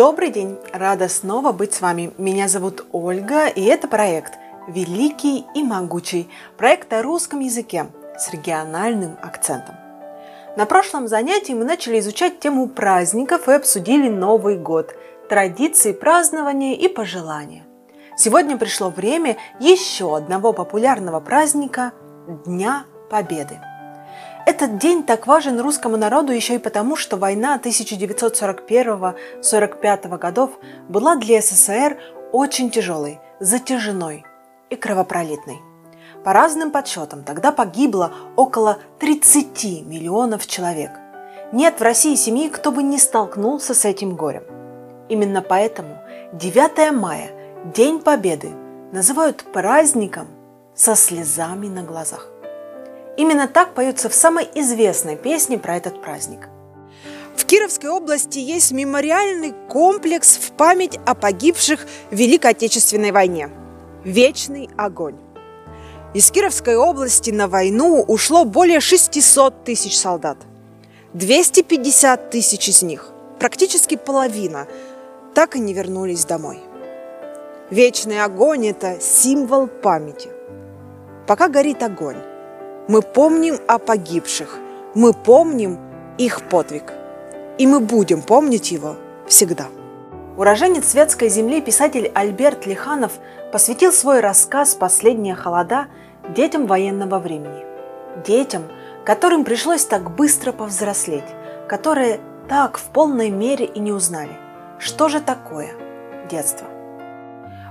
Добрый день! Рада снова быть с вами. Меня зовут Ольга, и это проект «Великий и могучий» – проект о русском языке с региональным акцентом. На прошлом занятии мы начали изучать тему праздников и обсудили Новый год, традиции празднования и пожелания. Сегодня пришло время еще одного популярного праздника – Дня Победы – этот день так важен русскому народу еще и потому, что война 1941-45 годов была для СССР очень тяжелой, затяжной и кровопролитной. По разным подсчетам, тогда погибло около 30 миллионов человек. Нет в России семьи, кто бы не столкнулся с этим горем. Именно поэтому 9 мая, День Победы, называют праздником со слезами на глазах. Именно так поется в самой известной песне про этот праздник. В Кировской области есть мемориальный комплекс в память о погибших в Великой Отечественной войне – «Вечный огонь». Из Кировской области на войну ушло более 600 тысяч солдат. 250 тысяч из них, практически половина, так и не вернулись домой. Вечный огонь – это символ памяти. Пока горит огонь, мы помним о погибших, мы помним их подвиг. И мы будем помнить его всегда. Уроженец светской земли писатель Альберт Лиханов посвятил свой рассказ «Последние холода» детям военного времени. Детям, которым пришлось так быстро повзрослеть, которые так в полной мере и не узнали, что же такое детство.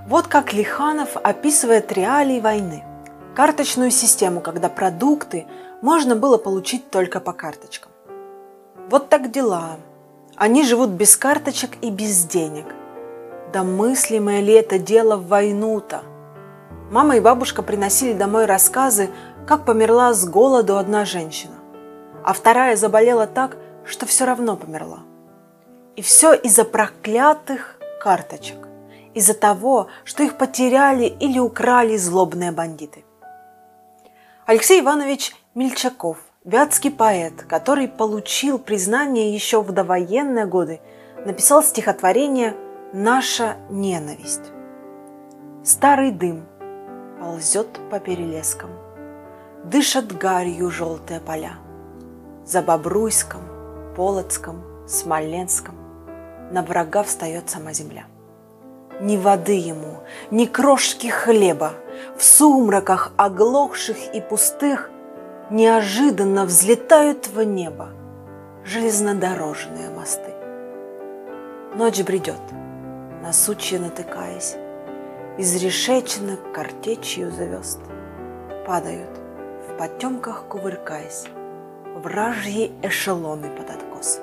Вот как Лиханов описывает реалии войны – карточную систему, когда продукты можно было получить только по карточкам. Вот так дела. Они живут без карточек и без денег. Да мыслимое ли это дело в войну-то? Мама и бабушка приносили домой рассказы, как померла с голоду одна женщина, а вторая заболела так, что все равно померла. И все из-за проклятых карточек, из-за того, что их потеряли или украли злобные бандиты. Алексей Иванович Мельчаков, вятский поэт, который получил признание еще в довоенные годы, написал стихотворение «Наша ненависть». Старый дым ползет по перелескам, Дышат гарью желтые поля. За Бобруйском, Полоцком, Смоленском На врага встает сама земля. Ни воды ему, ни крошки хлеба — в сумраках оглохших и пустых Неожиданно взлетают в небо Железнодорожные мосты. Ночь бредет, на сучья натыкаясь, Из решеченок картечью звезд Падают, в потемках кувыркаясь, Вражьи эшелоны под откос.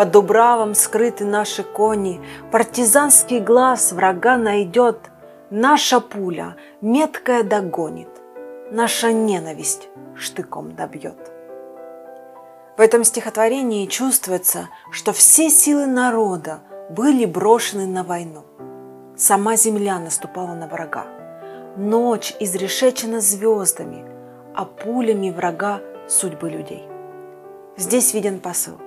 Под Дубравом скрыты наши кони, Партизанский глаз врага найдет — Наша пуля меткая догонит, Наша ненависть штыком добьет. В этом стихотворении чувствуется, что все силы народа были брошены на войну. Сама земля наступала на врага. Ночь изрешечена звездами, а пулями врага судьбы людей. Здесь виден посыл.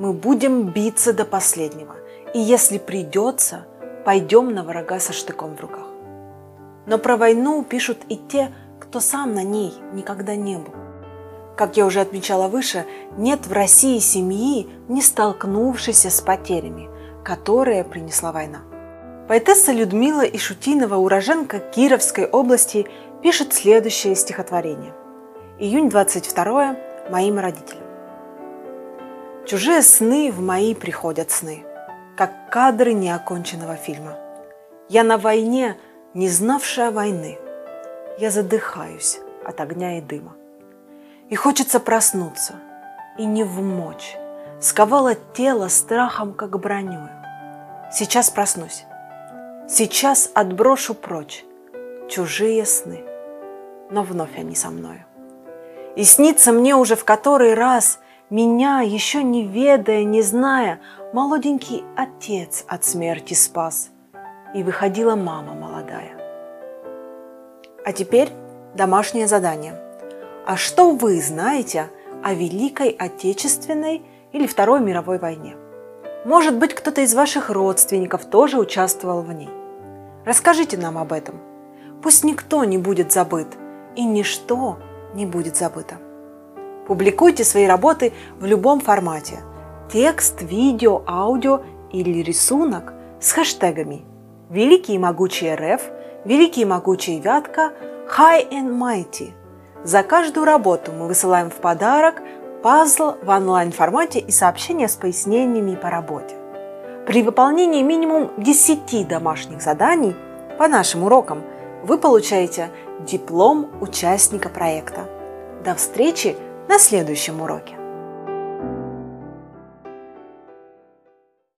Мы будем биться до последнего, и если придется, пойдем на врага со штыком в руках. Но про войну пишут и те, кто сам на ней никогда не был. Как я уже отмечала выше, нет в России семьи, не столкнувшейся с потерями, которые принесла война. Поэтесса Людмила Ишутинова, уроженка Кировской области, пишет следующее стихотворение. Июнь 22 моим родителям. Чужие сны в мои приходят сны, как кадры неоконченного фильма. Я на войне – не знавшая войны. Я задыхаюсь от огня и дыма. И хочется проснуться, и не вмочь. Сковало тело страхом, как броню. Сейчас проснусь. Сейчас отброшу прочь чужие сны. Но вновь они со мною. И снится мне уже в который раз меня, еще не ведая, не зная, молоденький отец от смерти спас – и выходила мама молодая. А теперь домашнее задание. А что вы знаете о Великой Отечественной или Второй мировой войне? Может быть, кто-то из ваших родственников тоже участвовал в ней. Расскажите нам об этом. Пусть никто не будет забыт и ничто не будет забыто. Публикуйте свои работы в любом формате – текст, видео, аудио или рисунок с хэштегами «Великий и могучий РФ», «Великий и могучий Вятка», «High and Mighty». За каждую работу мы высылаем в подарок пазл в онлайн-формате и сообщения с пояснениями по работе. При выполнении минимум 10 домашних заданий по нашим урокам вы получаете диплом участника проекта. До встречи на следующем уроке!